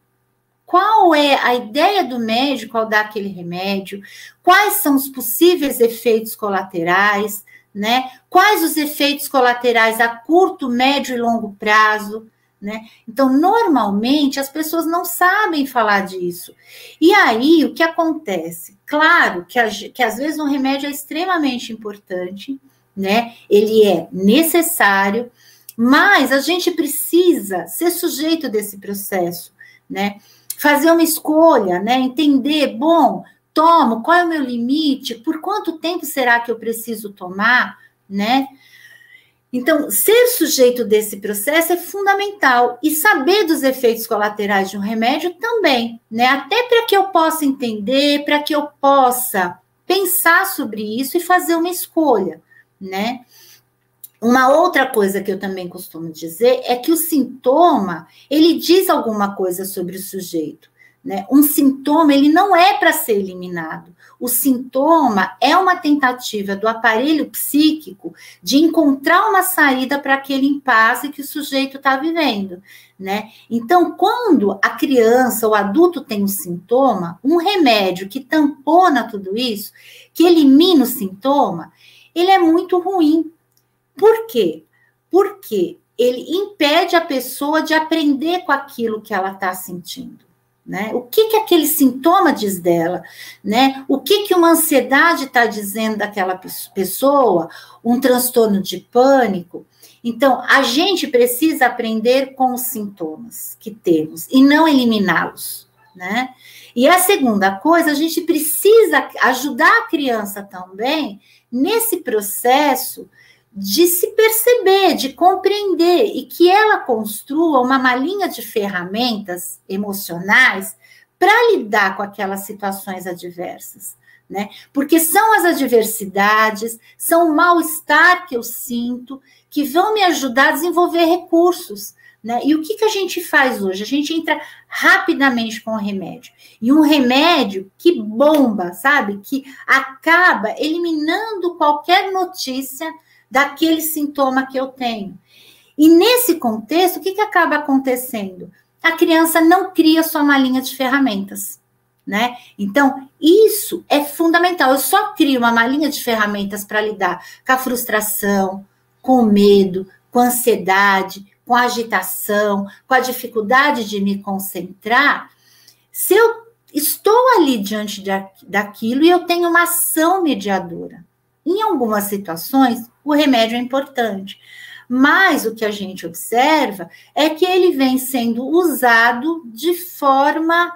qual é a ideia do médico ao dar aquele remédio, quais são os possíveis efeitos colaterais, né? Quais os efeitos colaterais a curto, médio e longo prazo, né? Então, normalmente as pessoas não sabem falar disso. E aí, o que acontece? Claro que, que às vezes um remédio é extremamente importante, né? Ele é necessário, mas a gente precisa ser sujeito desse processo, né? fazer uma escolha, né? Entender, bom, tomo, qual é o meu limite, por quanto tempo será que eu preciso tomar, né? Então, ser sujeito desse processo é fundamental e saber dos efeitos colaterais de um remédio também, né? Até para que eu possa entender, para que eu possa pensar sobre isso e fazer uma escolha, né? Uma outra coisa que eu também costumo dizer é que o sintoma, ele diz alguma coisa sobre o sujeito, né? Um sintoma, ele não é para ser eliminado. O sintoma é uma tentativa do aparelho psíquico de encontrar uma saída para aquele impasse que o sujeito está vivendo, né? Então, quando a criança ou adulto tem um sintoma, um remédio que tampona tudo isso, que elimina o sintoma, ele é muito ruim, por quê? Porque ele impede a pessoa de aprender com aquilo que ela está sentindo. Né? O que, que aquele sintoma diz dela? Né? O que, que uma ansiedade está dizendo daquela pessoa? Um transtorno de pânico? Então, a gente precisa aprender com os sintomas que temos e não eliminá-los. Né? E a segunda coisa, a gente precisa ajudar a criança também nesse processo de se perceber, de compreender e que ela construa uma malinha de ferramentas emocionais para lidar com aquelas situações adversas, né? Porque são as adversidades, são o mal-estar que eu sinto que vão me ajudar a desenvolver recursos, né? E o que, que a gente faz hoje? A gente entra rapidamente com o remédio. E um remédio que bomba, sabe? Que acaba eliminando qualquer notícia daquele sintoma que eu tenho. E nesse contexto, o que, que acaba acontecendo? A criança não cria sua malinha de ferramentas. Né? Então, isso é fundamental. Eu só crio uma malinha de ferramentas para lidar com a frustração, com o medo, com a ansiedade, com a agitação, com a dificuldade de me concentrar, se eu estou ali diante de, daquilo e eu tenho uma ação mediadora. Em algumas situações, o remédio é importante. Mas o que a gente observa é que ele vem sendo usado de forma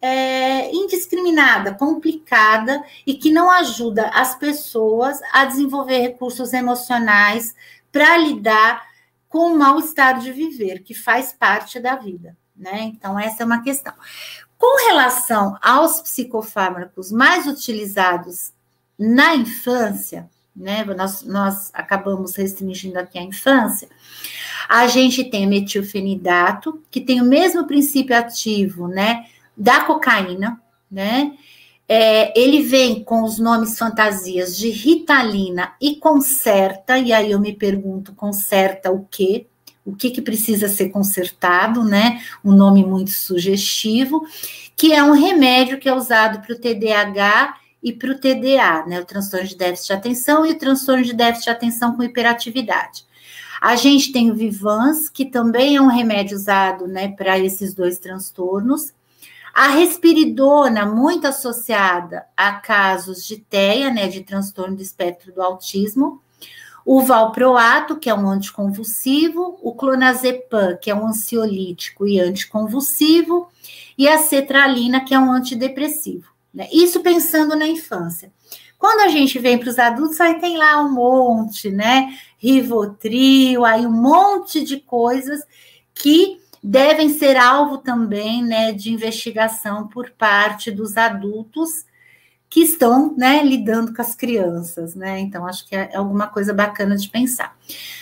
é, indiscriminada, complicada e que não ajuda as pessoas a desenvolver recursos emocionais para lidar com o mal-estar de viver, que faz parte da vida. Né? Então, essa é uma questão. Com relação aos psicofármacos mais utilizados na infância, né? Nós, nós acabamos restringindo aqui a infância. A gente tem metilfenidato, que tem o mesmo princípio ativo, né? Da cocaína, né? É, ele vem com os nomes fantasias de Ritalina e Concerta, e aí eu me pergunto, conserta o quê? O que, que precisa ser consertado, né? Um nome muito sugestivo, que é um remédio que é usado para o TDAH e para o TDA, né? O transtorno de déficit de atenção e o transtorno de déficit de atenção com hiperatividade. A gente tem o Vivans, que também é um remédio usado, né, para esses dois transtornos. A respiridona, muito associada a casos de TEA, né, de transtorno do espectro do autismo. O valproato, que é um anticonvulsivo, o clonazepam, que é um ansiolítico e anticonvulsivo, e a cetralina, que é um antidepressivo. Né? Isso pensando na infância. Quando a gente vem para os adultos, aí tem lá um monte, né? Rivotril, aí um monte de coisas que devem ser alvo também, né, de investigação por parte dos adultos que estão, né, lidando com as crianças, né? Então acho que é alguma coisa bacana de pensar.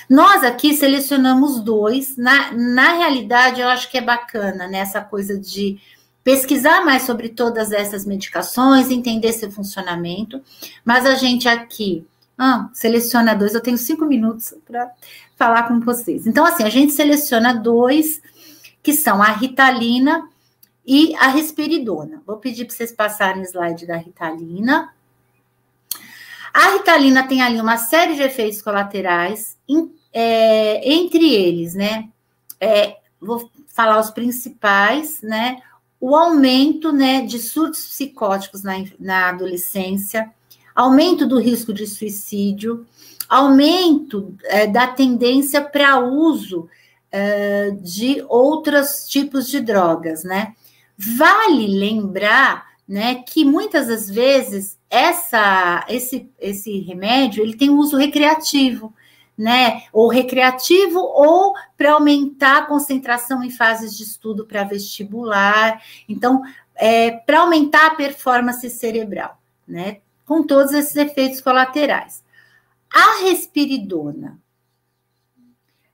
Nós aqui selecionamos dois. Na, na realidade, eu acho que é bacana né, coisa de pesquisar mais sobre todas essas medicações, entender seu funcionamento, mas a gente aqui ah, seleciona dois, eu tenho cinco minutos para falar com vocês. Então, assim, a gente seleciona dois, que são a Ritalina e a Risperidona. Vou pedir para vocês passarem o slide da Ritalina. A Ritalina tem ali uma série de efeitos colaterais, em, é, entre eles, né? É, vou falar os principais, né? o aumento né, de surtos psicóticos na, na adolescência, aumento do risco de suicídio, aumento é, da tendência para uso é, de outros tipos de drogas, né? Vale lembrar, né, que muitas das vezes essa, esse, esse remédio ele tem uso recreativo né? Ou recreativo, ou para aumentar a concentração em fases de estudo para vestibular. Então, é, para aumentar a performance cerebral, né? Com todos esses efeitos colaterais. A respiridona.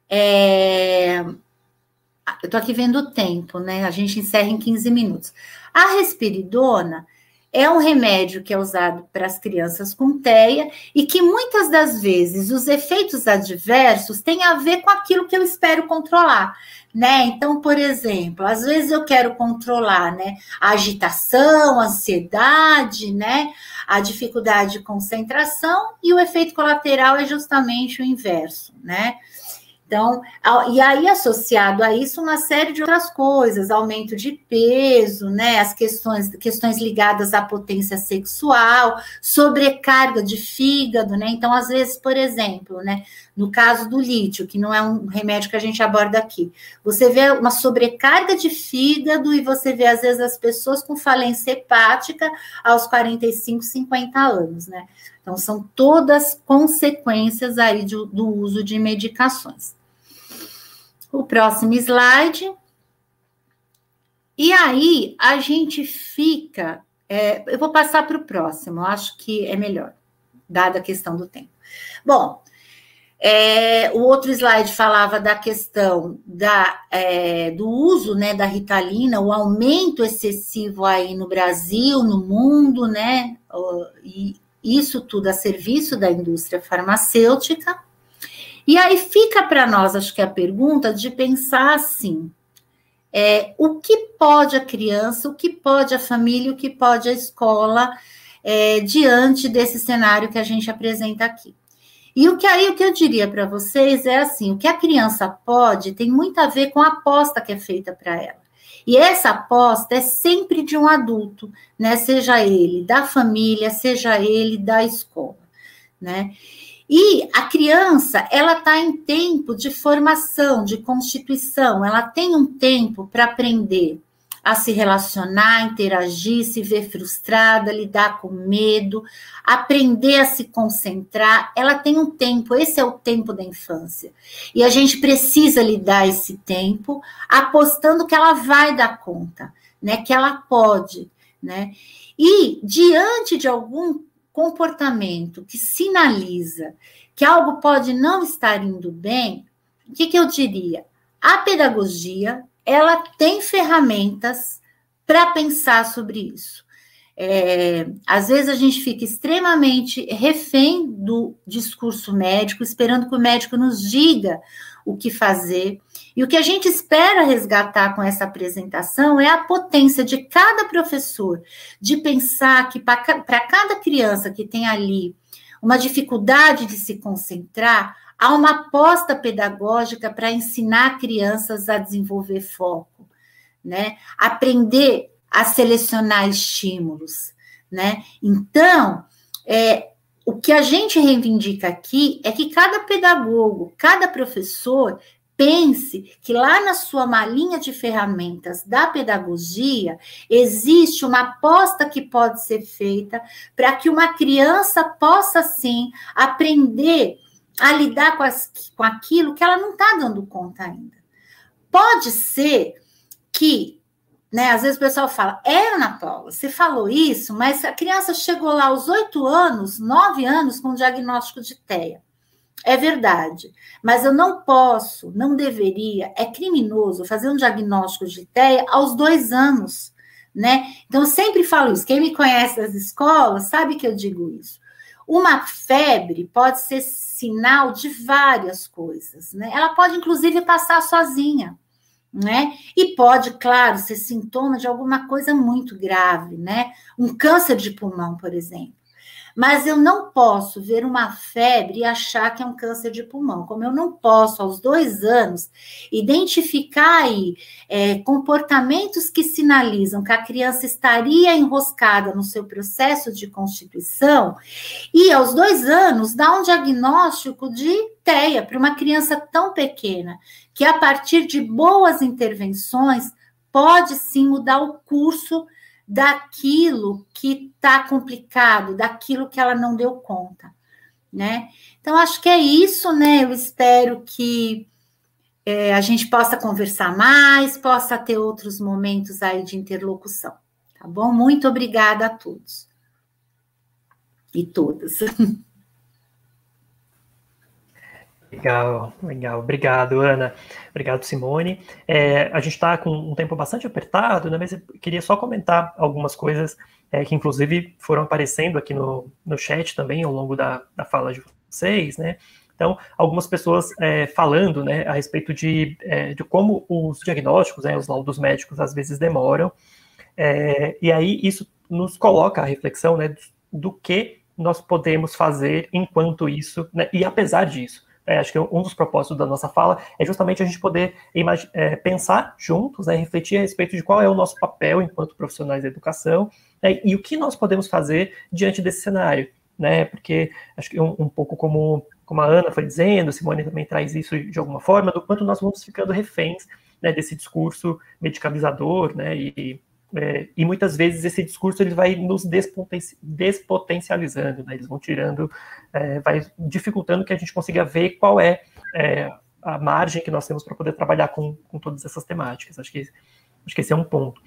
É, eu estou aqui vendo o tempo, né? A gente encerra em 15 minutos. A respiridona é um remédio que é usado para as crianças com TEA e que muitas das vezes os efeitos adversos têm a ver com aquilo que eu espero controlar. Né? Então, por exemplo, às vezes eu quero controlar, né, a agitação, a ansiedade, né, a dificuldade de concentração e o efeito colateral é justamente o inverso, né? Então, e aí associado a isso uma série de outras coisas, aumento de peso, né, as questões, questões ligadas à potência sexual, sobrecarga de fígado, né? Então, às vezes, por exemplo, né, no caso do lítio, que não é um remédio que a gente aborda aqui, você vê uma sobrecarga de fígado e você vê às vezes as pessoas com falência hepática aos 45, 50 anos, né? Então, são todas consequências aí do, do uso de medicações. O próximo slide. E aí, a gente fica. É, eu vou passar para o próximo, acho que é melhor, dada a questão do tempo. Bom, é, o outro slide falava da questão da, é, do uso né, da ritalina, o aumento excessivo aí no Brasil, no mundo, né? E isso tudo a serviço da indústria farmacêutica. E aí fica para nós, acho que a pergunta de pensar assim: é, o que pode a criança, o que pode a família, o que pode a escola é, diante desse cenário que a gente apresenta aqui. E o que aí o que eu diria para vocês é assim: o que a criança pode tem muito a ver com a aposta que é feita para ela. E essa aposta é sempre de um adulto, né? Seja ele da família, seja ele da escola, né? E a criança, ela está em tempo de formação, de constituição, ela tem um tempo para aprender a se relacionar, interagir, se ver frustrada, lidar com medo, aprender a se concentrar. Ela tem um tempo, esse é o tempo da infância. E a gente precisa lhe dar esse tempo, apostando que ela vai dar conta, né? Que ela pode, né? E diante de algum comportamento que sinaliza que algo pode não estar indo bem, o que, que eu diria? A pedagogia ela tem ferramentas para pensar sobre isso. É, às vezes a gente fica extremamente refém do discurso médico, esperando que o médico nos diga o que fazer. E o que a gente espera resgatar com essa apresentação é a potência de cada professor de pensar que para cada criança que tem ali uma dificuldade de se concentrar, há uma aposta pedagógica para ensinar crianças a desenvolver foco, né? Aprender a selecionar estímulos, né? Então, é, o que a gente reivindica aqui é que cada pedagogo, cada professor pense que lá na sua malinha de ferramentas da pedagogia existe uma aposta que pode ser feita para que uma criança possa sim aprender a lidar com, as, com aquilo que ela não está dando conta ainda. Pode ser que né? Às vezes o pessoal fala, é, Ana Paula, você falou isso, mas a criança chegou lá aos oito anos, nove anos, com diagnóstico de TEA. É verdade, mas eu não posso, não deveria, é criminoso fazer um diagnóstico de TEA aos dois anos, né? Então, eu sempre falo isso. Quem me conhece das escolas sabe que eu digo isso. Uma febre pode ser sinal de várias coisas, né? Ela pode, inclusive, passar sozinha né? E pode, claro, ser sintoma de alguma coisa muito grave, né? Um câncer de pulmão, por exemplo. Mas eu não posso ver uma febre e achar que é um câncer de pulmão. Como eu não posso, aos dois anos, identificar aí é, comportamentos que sinalizam que a criança estaria enroscada no seu processo de constituição, e aos dois anos dar um diagnóstico de TEA para uma criança tão pequena, que a partir de boas intervenções pode sim mudar o curso daquilo que está complicado, daquilo que ela não deu conta, né? Então, acho que é isso, né? Eu espero que é, a gente possa conversar mais, possa ter outros momentos aí de interlocução, tá bom? Muito obrigada a todos e todas. Legal, legal. Obrigado, Ana. Obrigado, Simone. É, a gente está com um tempo bastante apertado, né, mas eu queria só comentar algumas coisas é, que, inclusive, foram aparecendo aqui no, no chat também ao longo da, da fala de vocês, né? Então, algumas pessoas é, falando né, a respeito de, é, de como os diagnósticos, né, os laudos médicos, às vezes demoram. É, e aí, isso nos coloca a reflexão né, do que nós podemos fazer enquanto isso, né, e apesar disso é, acho que um dos propósitos da nossa fala é justamente a gente poder é, pensar juntos, né, refletir a respeito de qual é o nosso papel enquanto profissionais da educação né, e o que nós podemos fazer diante desse cenário, né? Porque acho que um, um pouco como, como a Ana foi dizendo, Simone também traz isso de alguma forma, do quanto nós vamos ficando reféns né, desse discurso medicalizador, né? E, é, e muitas vezes esse discurso ele vai nos despotencializando, né? eles vão tirando, é, vai dificultando que a gente consiga ver qual é, é a margem que nós temos para poder trabalhar com, com todas essas temáticas. Acho que, acho que esse é um ponto.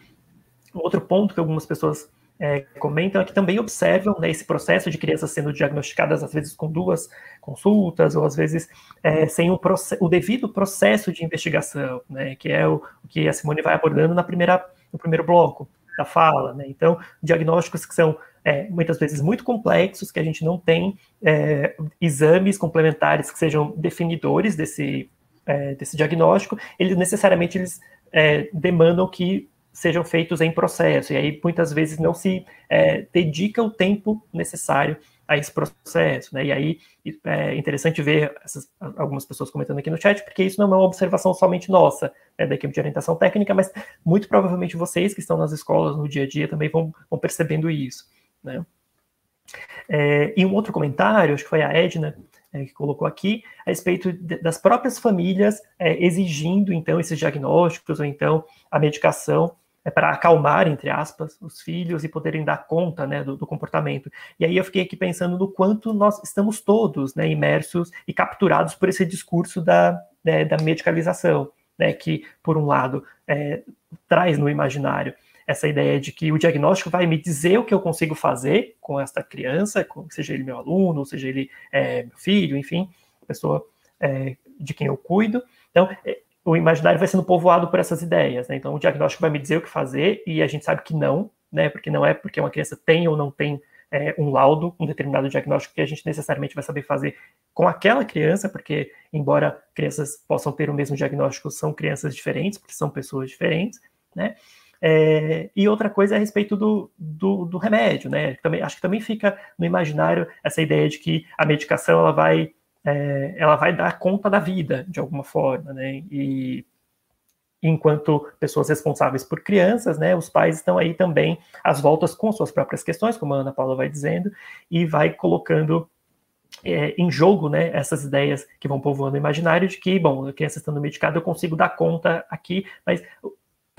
Outro ponto que algumas pessoas é, comentam é que também observam né, esse processo de crianças sendo diagnosticadas, às vezes com duas consultas, ou às vezes é, sem o, o, devido processo de investigação, né, que é o, o, que a Simone vai abordando na primeira, no primeiro bloco da fala. Né? Então, diagnósticos que são é, muitas vezes muito complexos, que a gente não tem é, exames complementares que sejam definidores desse, é, desse diagnóstico, eles necessariamente eles é, demandam que sejam feitos em processo, e aí muitas vezes não se é, dedica o tempo necessário a esse processo, né? E aí é interessante ver essas, algumas pessoas comentando aqui no chat, porque isso não é uma observação somente nossa, né, da equipe de orientação técnica, mas muito provavelmente vocês que estão nas escolas no dia a dia também vão, vão percebendo isso, né? É, e um outro comentário, acho que foi a Edna, é, que colocou aqui, a respeito de, das próprias famílias é, exigindo, então, esses diagnósticos, ou então a medicação é para acalmar, entre aspas, os filhos e poderem dar conta né, do, do, comportamento. E aí eu fiquei aqui pensando no quanto nós estamos todos né, imersos e capturados por esse discurso da, né, da medicalização, né, que, por um lado, é, traz no imaginário essa ideia de que o diagnóstico vai me dizer o que eu consigo fazer com esta criança, seja ele meu aluno, seja ele é, meu filho, enfim, pessoa é, de quem eu cuido. Então, é, o imaginário vai sendo povoado por essas ideias. Né? Então, o diagnóstico vai me dizer o que fazer e a gente sabe que não, né? Porque não é porque uma criança tem ou não tem é, um laudo, um determinado diagnóstico que a gente necessariamente vai saber fazer com aquela criança, porque embora crianças possam ter o mesmo diagnóstico, são crianças diferentes, porque são pessoas diferentes, né? É, e outra coisa é a respeito do, do, do, remédio, né? Também, acho que também fica no imaginário essa ideia de que a medicação ela vai, é, ela vai dar conta da vida de alguma forma, né? E enquanto pessoas responsáveis por crianças, né, os pais estão aí também às voltas com suas próprias questões, como a Ana Paula vai dizendo, e vai colocando é, em jogo né, essas ideias que vão povoando o imaginário de que, bom, a criança estando medicada, eu consigo dar conta aqui, mas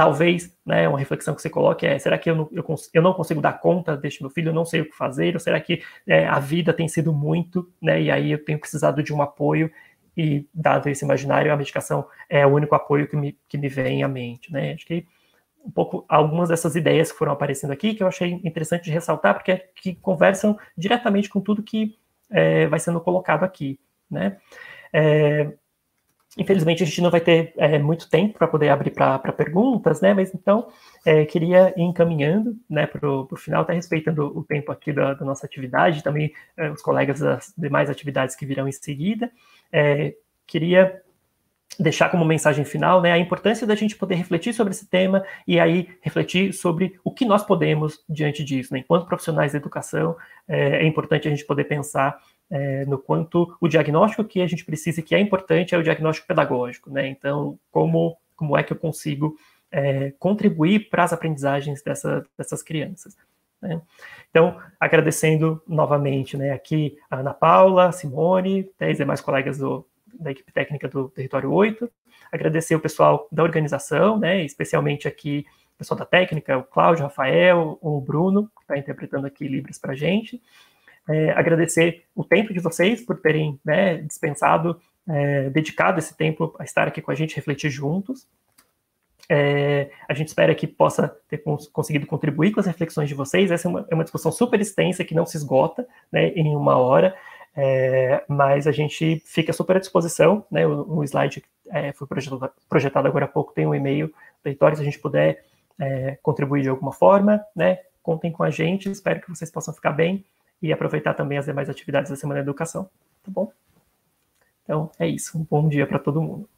talvez, né, uma reflexão que você coloque é, será que eu não, eu, eu não consigo dar conta deste meu filho, eu não sei o que fazer, ou será que é, a vida tem sido muito, né, e aí eu tenho precisado de um apoio, e dado esse imaginário, a medicação é o único apoio que me, que me vem à mente, né, acho que um pouco algumas dessas ideias que foram aparecendo aqui, que eu achei interessante de ressaltar, porque é, que conversam diretamente com tudo que é, vai sendo colocado aqui, né, é, Infelizmente, a gente não vai ter é, muito tempo para poder abrir para perguntas, né? Mas então, é, queria ir encaminhando né, para o final, até respeitando o tempo aqui da, da nossa atividade, também é, os colegas das demais atividades que virão em seguida. É, queria deixar como mensagem final né, a importância da gente poder refletir sobre esse tema e aí refletir sobre o que nós podemos diante disso. Né? Enquanto profissionais da educação, é, é importante a gente poder pensar é, no quanto o diagnóstico que a gente precisa e que é importante é o diagnóstico pedagógico, né? Então, como, como é que eu consigo é, contribuir para as aprendizagens dessa, dessas crianças? Né? Então, agradecendo novamente né, aqui a Ana Paula, Simone, né, e demais colegas do, da equipe técnica do Território 8, agradecer o pessoal da organização, né, especialmente aqui o pessoal da técnica, o Cláudio, o Rafael, o Bruno, que está interpretando aqui Libras para a gente, é, agradecer o tempo de vocês por terem né, dispensado, é, dedicado esse tempo a estar aqui com a gente, refletir juntos. É, a gente espera que possa ter cons conseguido contribuir com as reflexões de vocês. Essa é uma, é uma discussão super extensa que não se esgota né, em uma hora, é, mas a gente fica super à disposição. Né, o, slide é, foi projetado, projetado, agora há pouco, tem um e-mail leitor, se a gente puder é, contribuir de alguma forma, né, contem com a gente. Espero que vocês possam ficar bem e aproveitar também as demais atividades da Semana da Educação, tá bom? Então, é isso. Um bom dia para todo mundo.